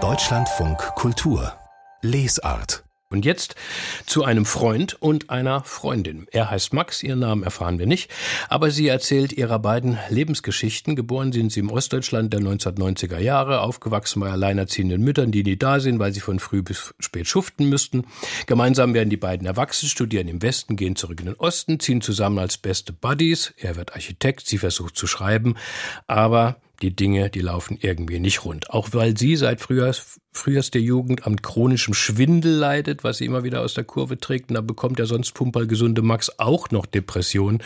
Deutschlandfunk Kultur Lesart und jetzt zu einem Freund und einer Freundin. Er heißt Max, ihren Namen erfahren wir nicht, aber sie erzählt ihrer beiden Lebensgeschichten. Geboren sind sie im Ostdeutschland der 1990er Jahre, aufgewachsen bei alleinerziehenden Müttern, die nie da sind, weil sie von früh bis spät schuften müssten. Gemeinsam werden die beiden erwachsen, studieren im Westen, gehen zurück in den Osten, ziehen zusammen als beste Buddies. Er wird Architekt, sie versucht zu schreiben, aber die Dinge, die laufen irgendwie nicht rund. Auch weil sie seit Frühjahrs der Jugend am chronischen Schwindel leidet, was sie immer wieder aus der Kurve trägt. Und da bekommt der sonst pumpergesunde Max auch noch Depressionen.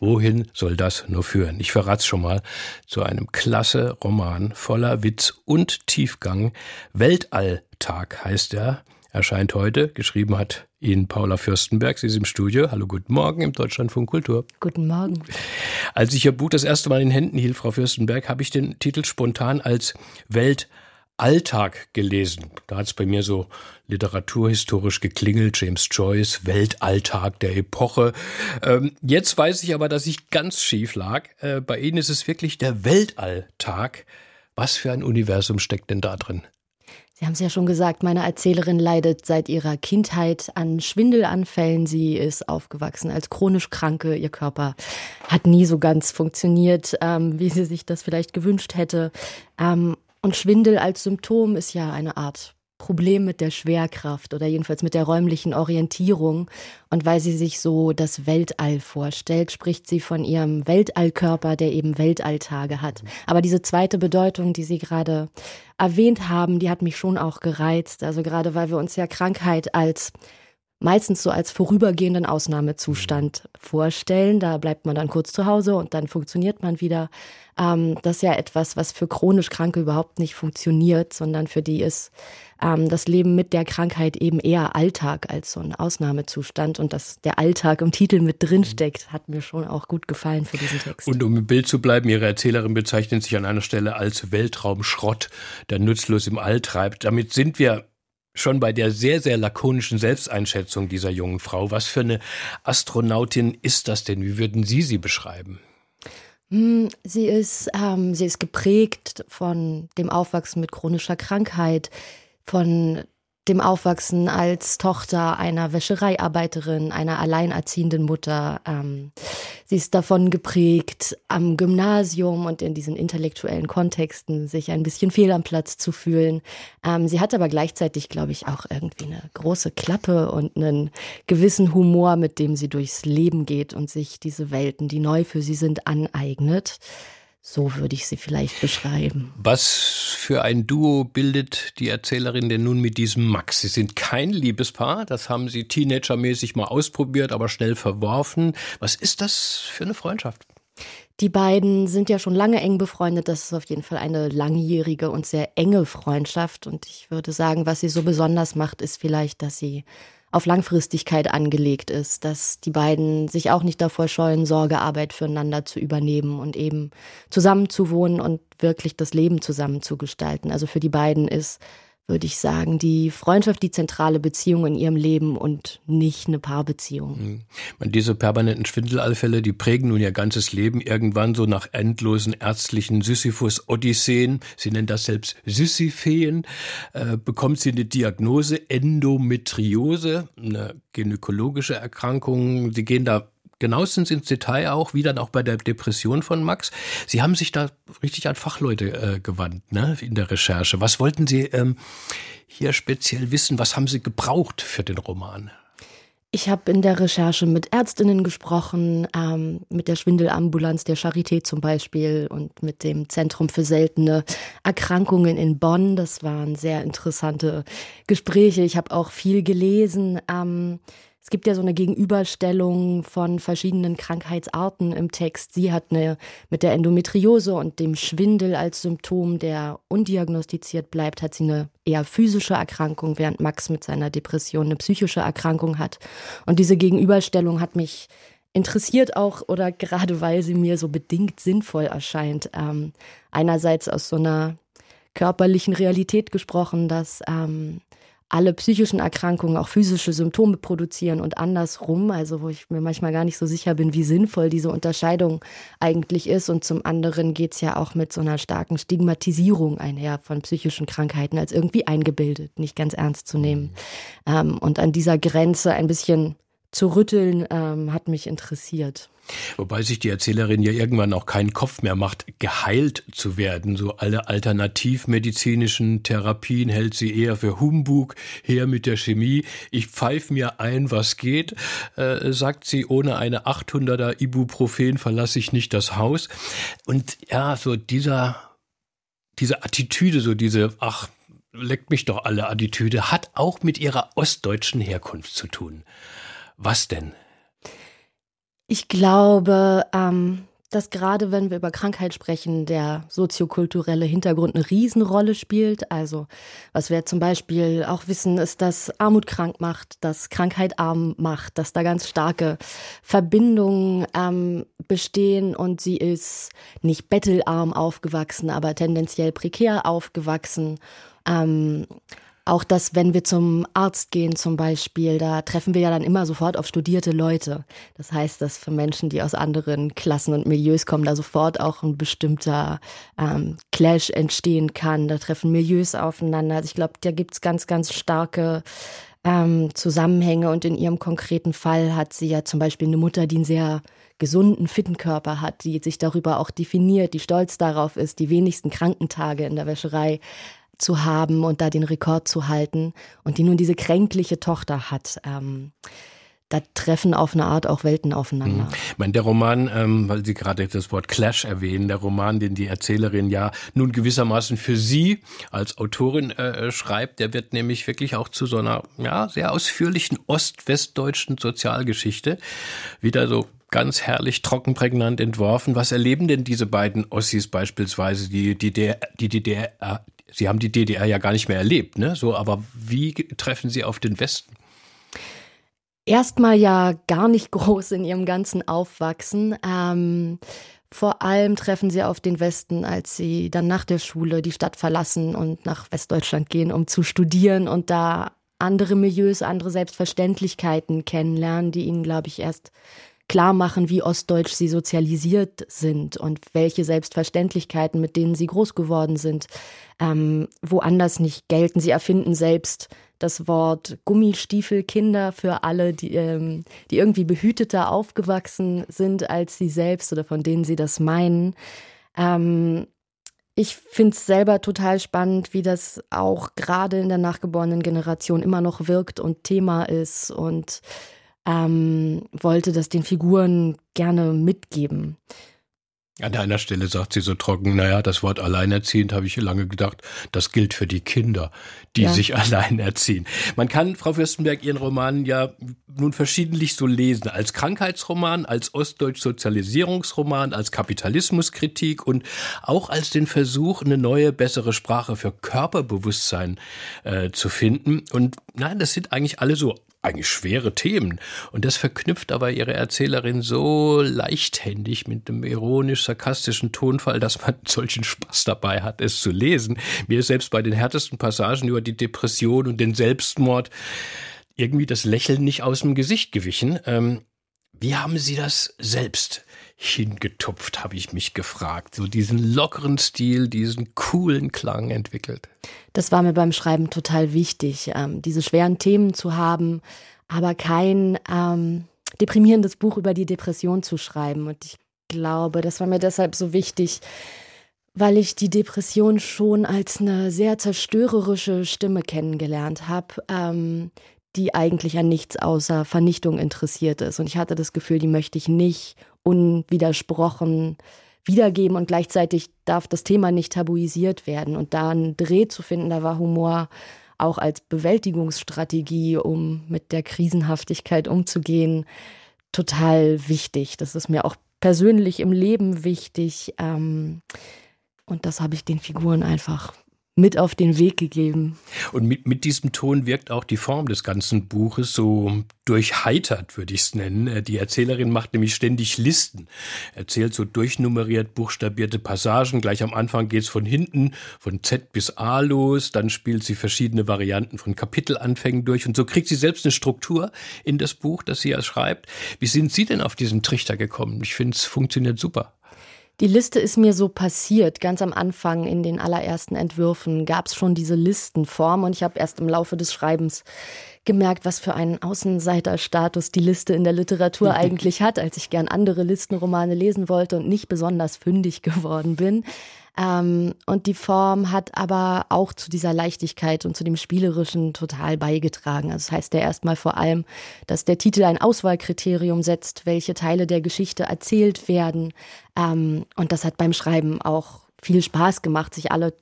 Wohin soll das nur führen? Ich verrat's schon mal zu einem klasse Roman voller Witz und Tiefgang. Weltalltag heißt er erscheint heute. Geschrieben hat ihn Paula Fürstenberg. Sie ist im Studio. Hallo, guten Morgen im Deutschlandfunk Kultur. Guten Morgen. Als ich Ihr Buch das erste Mal in Händen hielt, Frau Fürstenberg, habe ich den Titel spontan als Weltalltag gelesen. Da hat es bei mir so literaturhistorisch geklingelt, James Joyce, Weltalltag der Epoche. Ähm, jetzt weiß ich aber, dass ich ganz schief lag. Äh, bei Ihnen ist es wirklich der Weltalltag. Was für ein Universum steckt denn da drin? Sie haben es ja schon gesagt, meine Erzählerin leidet seit ihrer Kindheit an Schwindelanfällen. Sie ist aufgewachsen als chronisch Kranke. Ihr Körper hat nie so ganz funktioniert, ähm, wie sie sich das vielleicht gewünscht hätte. Ähm, und Schwindel als Symptom ist ja eine Art Problem mit der Schwerkraft oder jedenfalls mit der räumlichen Orientierung. Und weil sie sich so das Weltall vorstellt, spricht sie von ihrem Weltallkörper, der eben Weltalltage hat. Aber diese zweite Bedeutung, die Sie gerade erwähnt haben, die hat mich schon auch gereizt. Also gerade weil wir uns ja Krankheit als meistens so als vorübergehenden Ausnahmezustand vorstellen. Da bleibt man dann kurz zu Hause und dann funktioniert man wieder. Ähm, das ist ja etwas, was für chronisch Kranke überhaupt nicht funktioniert, sondern für die ist ähm, das Leben mit der Krankheit eben eher Alltag als so ein Ausnahmezustand. Und dass der Alltag im Titel mit drin steckt, hat mir schon auch gut gefallen für diesen Text. Und um im Bild zu bleiben, Ihre Erzählerin bezeichnet sich an einer Stelle als Weltraumschrott, der nutzlos im All treibt. Damit sind wir schon bei der sehr, sehr lakonischen Selbsteinschätzung dieser jungen Frau. Was für eine Astronautin ist das denn? Wie würden Sie sie beschreiben? Hm, sie ist, ähm, sie ist geprägt von dem Aufwachsen mit chronischer Krankheit, von dem Aufwachsen als Tochter einer Wäschereiarbeiterin, einer alleinerziehenden Mutter. Ähm, sie ist davon geprägt, am Gymnasium und in diesen intellektuellen Kontexten sich ein bisschen fehl am Platz zu fühlen. Ähm, sie hat aber gleichzeitig, glaube ich, auch irgendwie eine große Klappe und einen gewissen Humor, mit dem sie durchs Leben geht und sich diese Welten, die neu für sie sind, aneignet. So würde ich sie vielleicht beschreiben. Was für ein Duo bildet die Erzählerin denn nun mit diesem Max? Sie sind kein Liebespaar, das haben sie teenagermäßig mal ausprobiert, aber schnell verworfen. Was ist das für eine Freundschaft? Die beiden sind ja schon lange eng befreundet. Das ist auf jeden Fall eine langjährige und sehr enge Freundschaft. Und ich würde sagen, was sie so besonders macht, ist vielleicht, dass sie auf Langfristigkeit angelegt ist, dass die beiden sich auch nicht davor scheuen, Sorgearbeit füreinander zu übernehmen und eben zusammenzuwohnen und wirklich das Leben zusammen zu gestalten. Also für die beiden ist würde ich sagen, die Freundschaft die zentrale Beziehung in ihrem Leben und nicht eine Paarbeziehung. Mhm. Diese permanenten Schwindelalfälle, die prägen nun ihr ganzes Leben irgendwann so nach endlosen ärztlichen Sisyphus-Odysseen, sie nennt das selbst Sisypheen, äh, bekommt sie eine Diagnose Endometriose, eine gynäkologische Erkrankung. Sie gehen da genauestens ins Detail auch, wie dann auch bei der Depression von Max. Sie haben sich da richtig an Fachleute äh, gewandt ne, in der Recherche. Was wollten Sie ähm, hier speziell wissen? Was haben Sie gebraucht für den Roman? Ich habe in der Recherche mit Ärztinnen gesprochen, ähm, mit der Schwindelambulanz der Charité zum Beispiel und mit dem Zentrum für seltene Erkrankungen in Bonn. Das waren sehr interessante Gespräche. Ich habe auch viel gelesen. Ähm, es gibt ja so eine Gegenüberstellung von verschiedenen Krankheitsarten im Text. Sie hat eine mit der Endometriose und dem Schwindel als Symptom, der undiagnostiziert bleibt, hat sie eine eher physische Erkrankung, während Max mit seiner Depression eine psychische Erkrankung hat. Und diese Gegenüberstellung hat mich interessiert auch oder gerade weil sie mir so bedingt sinnvoll erscheint. Ähm, einerseits aus so einer körperlichen Realität gesprochen, dass ähm, alle psychischen Erkrankungen auch physische Symptome produzieren und andersrum, also wo ich mir manchmal gar nicht so sicher bin, wie sinnvoll diese Unterscheidung eigentlich ist. Und zum anderen geht es ja auch mit so einer starken Stigmatisierung einher von psychischen Krankheiten als irgendwie eingebildet, nicht ganz ernst zu nehmen. Mhm. Ähm, und an dieser Grenze ein bisschen zu rütteln, ähm, hat mich interessiert. Wobei sich die Erzählerin ja irgendwann auch keinen Kopf mehr macht, geheilt zu werden. So alle alternativmedizinischen Therapien hält sie eher für Humbug, her mit der Chemie. Ich pfeife mir ein, was geht, äh, sagt sie, ohne eine 800er Ibuprofen verlasse ich nicht das Haus. Und ja, so dieser, diese Attitüde, so diese, ach, leckt mich doch alle Attitüde, hat auch mit ihrer ostdeutschen Herkunft zu tun. Was denn? Ich glaube, ähm, dass gerade wenn wir über Krankheit sprechen, der soziokulturelle Hintergrund eine Riesenrolle spielt. Also was wir zum Beispiel auch wissen, ist, dass Armut krank macht, dass Krankheit arm macht, dass da ganz starke Verbindungen ähm, bestehen und sie ist nicht bettelarm aufgewachsen, aber tendenziell prekär aufgewachsen. Ähm, auch dass, wenn wir zum Arzt gehen zum Beispiel, da treffen wir ja dann immer sofort auf studierte Leute. Das heißt, dass für Menschen, die aus anderen Klassen und Milieus kommen, da sofort auch ein bestimmter ähm, Clash entstehen kann. Da treffen Milieus aufeinander. Also ich glaube, da gibt's ganz, ganz starke ähm, Zusammenhänge. Und in ihrem konkreten Fall hat sie ja zum Beispiel eine Mutter, die einen sehr gesunden, fitten Körper hat, die sich darüber auch definiert, die stolz darauf ist, die wenigsten Krankentage in der Wäscherei zu haben und da den Rekord zu halten und die nun diese kränkliche Tochter hat. Ähm, da treffen auf eine Art auch Welten aufeinander. Mhm. Ich meine, der Roman, ähm, weil Sie gerade das Wort Clash erwähnen, der Roman, den die Erzählerin ja nun gewissermaßen für Sie als Autorin äh, schreibt, der wird nämlich wirklich auch zu so einer ja, sehr ausführlichen ost-westdeutschen Sozialgeschichte. Wieder so ganz herrlich trocken prägnant entworfen. Was erleben denn diese beiden Ossis beispielsweise, die, die, der, die DDR, Sie haben die DDR ja gar nicht mehr erlebt, ne? So, aber wie treffen Sie auf den Westen? Erstmal ja gar nicht groß in ihrem ganzen Aufwachsen. Ähm, vor allem treffen sie auf den Westen, als sie dann nach der Schule die Stadt verlassen und nach Westdeutschland gehen, um zu studieren und da andere Milieus, andere Selbstverständlichkeiten kennenlernen, die ihnen, glaube ich, erst klar machen, wie ostdeutsch sie sozialisiert sind und welche Selbstverständlichkeiten, mit denen sie groß geworden sind, ähm, woanders nicht gelten. Sie erfinden selbst das Wort Gummistiefelkinder für alle, die, ähm, die irgendwie behüteter aufgewachsen sind als sie selbst oder von denen sie das meinen. Ähm, ich finde es selber total spannend, wie das auch gerade in der nachgeborenen Generation immer noch wirkt und Thema ist und ähm, wollte das den Figuren gerne mitgeben. An einer Stelle sagt sie so trocken, naja, das Wort alleinerziehend habe ich lange gedacht, das gilt für die Kinder, die ja. sich allein erziehen. Man kann, Frau Fürstenberg, Ihren Roman ja nun verschiedentlich so lesen. Als Krankheitsroman, als Ostdeutsch-Sozialisierungsroman, als Kapitalismuskritik und auch als den Versuch, eine neue, bessere Sprache für Körperbewusstsein äh, zu finden. Und nein, das sind eigentlich alle so eigentlich schwere Themen. Und das verknüpft aber ihre Erzählerin so leichthändig mit dem ironisch-sarkastischen Tonfall, dass man solchen Spaß dabei hat, es zu lesen. Mir ist selbst bei den härtesten Passagen über die Depression und den Selbstmord irgendwie das Lächeln nicht aus dem Gesicht gewichen. Ähm, wie haben Sie das selbst hingetupft, habe ich mich gefragt. So diesen lockeren Stil, diesen coolen Klang entwickelt. Das war mir beim Schreiben total wichtig, ähm, diese schweren Themen zu haben, aber kein ähm, deprimierendes Buch über die Depression zu schreiben. Und ich glaube, das war mir deshalb so wichtig, weil ich die Depression schon als eine sehr zerstörerische Stimme kennengelernt habe, ähm, die eigentlich an nichts außer Vernichtung interessiert ist. Und ich hatte das Gefühl, die möchte ich nicht unwidersprochen wiedergeben und gleichzeitig darf das Thema nicht tabuisiert werden. Und da einen Dreh zu finden, da war Humor auch als Bewältigungsstrategie, um mit der Krisenhaftigkeit umzugehen, total wichtig. Das ist mir auch persönlich im Leben wichtig. Ähm, und das habe ich den Figuren einfach mit auf den Weg gegeben. Und mit, mit diesem Ton wirkt auch die Form des ganzen Buches so durchheitert, würde ich es nennen. Äh, die Erzählerin macht nämlich ständig Listen, erzählt so durchnummeriert, buchstabierte Passagen. Gleich am Anfang geht's von hinten, von Z bis A los, dann spielt sie verschiedene Varianten von Kapitelanfängen durch und so kriegt sie selbst eine Struktur in das Buch, das sie ja schreibt. Wie sind Sie denn auf diesen Trichter gekommen? Ich finde, es funktioniert super. Die Liste ist mir so passiert. Ganz am Anfang in den allerersten Entwürfen gab es schon diese Listenform und ich habe erst im Laufe des Schreibens gemerkt, was für einen Außenseiterstatus die Liste in der Literatur eigentlich hat, als ich gern andere Listenromane lesen wollte und nicht besonders fündig geworden bin. Ähm, und die Form hat aber auch zu dieser Leichtigkeit und zu dem Spielerischen total beigetragen. Also das heißt ja erstmal vor allem, dass der Titel ein Auswahlkriterium setzt, welche Teile der Geschichte erzählt werden. Ähm, und das hat beim Schreiben auch viel Spaß gemacht, sich alle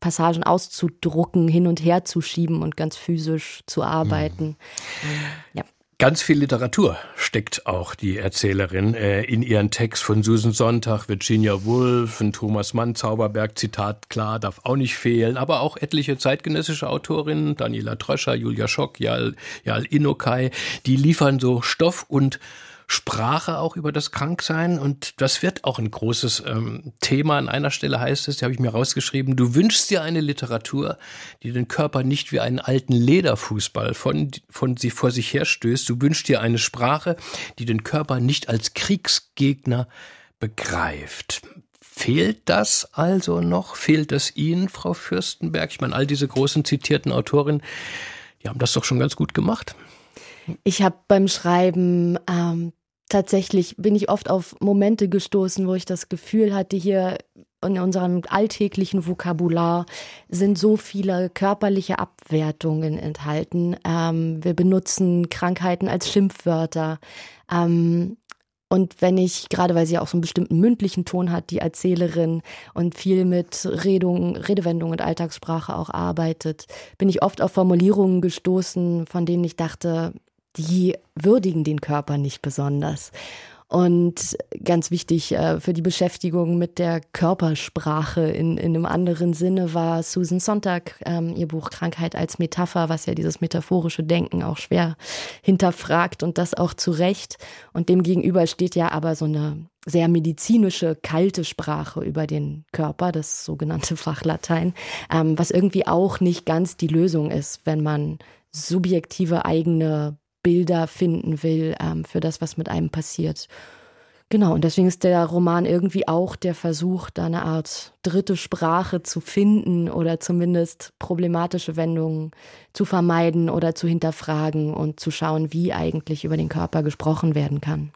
Passagen auszudrucken, hin und her zu schieben und ganz physisch zu arbeiten. Mhm. Ja. Ganz viel Literatur steckt auch die Erzählerin äh, in ihren Text von Susan Sonntag, Virginia Woolf, und Thomas Mann, Zauberberg, Zitat klar, darf auch nicht fehlen, aber auch etliche zeitgenössische Autorinnen, Daniela Tröscher, Julia Schock, Jal, Jal Inokai, die liefern so Stoff und Sprache auch über das Kranksein und das wird auch ein großes ähm, Thema. An einer Stelle heißt es, die habe ich mir rausgeschrieben, du wünschst dir eine Literatur, die den Körper nicht wie einen alten Lederfußball von, von sie vor sich herstößt. Du wünschst dir eine Sprache, die den Körper nicht als Kriegsgegner begreift. Fehlt das also noch? Fehlt es Ihnen, Frau Fürstenberg? Ich meine, all diese großen zitierten Autorinnen, die haben das doch schon ganz gut gemacht. Ich habe beim Schreiben ähm, tatsächlich bin ich oft auf Momente gestoßen, wo ich das Gefühl hatte, hier in unserem alltäglichen Vokabular sind so viele körperliche Abwertungen enthalten. Ähm, wir benutzen Krankheiten als Schimpfwörter. Ähm, und wenn ich, gerade weil sie auch so einen bestimmten mündlichen Ton hat, die Erzählerin und viel mit Redung, Redewendung und Alltagssprache auch arbeitet, bin ich oft auf Formulierungen gestoßen, von denen ich dachte, die würdigen den Körper nicht besonders. Und ganz wichtig äh, für die Beschäftigung mit der Körpersprache in, in einem anderen Sinne war Susan Sonntag, ähm, ihr Buch Krankheit als Metapher, was ja dieses metaphorische Denken auch schwer hinterfragt und das auch zu Recht. Und dem gegenüber steht ja aber so eine sehr medizinische, kalte Sprache über den Körper, das sogenannte Fachlatein, ähm, was irgendwie auch nicht ganz die Lösung ist, wenn man subjektive eigene Bilder finden will ähm, für das, was mit einem passiert. Genau, und deswegen ist der Roman irgendwie auch der Versuch, da eine Art dritte Sprache zu finden oder zumindest problematische Wendungen zu vermeiden oder zu hinterfragen und zu schauen, wie eigentlich über den Körper gesprochen werden kann.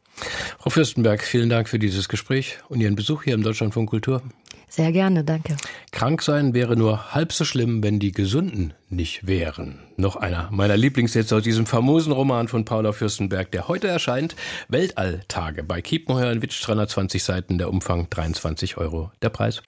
Frau Fürstenberg, vielen Dank für dieses Gespräch und Ihren Besuch hier im Deutschlandfunk Kultur. Sehr gerne, danke. Krank sein wäre nur halb so schlimm, wenn die Gesunden nicht wären. Noch einer meiner Lieblingssätze aus diesem famosen Roman von Paula Fürstenberg, der heute erscheint. Weltalltage bei Kiepenheuer in Witsch, 320 Seiten, der Umfang 23 Euro. Der Preis.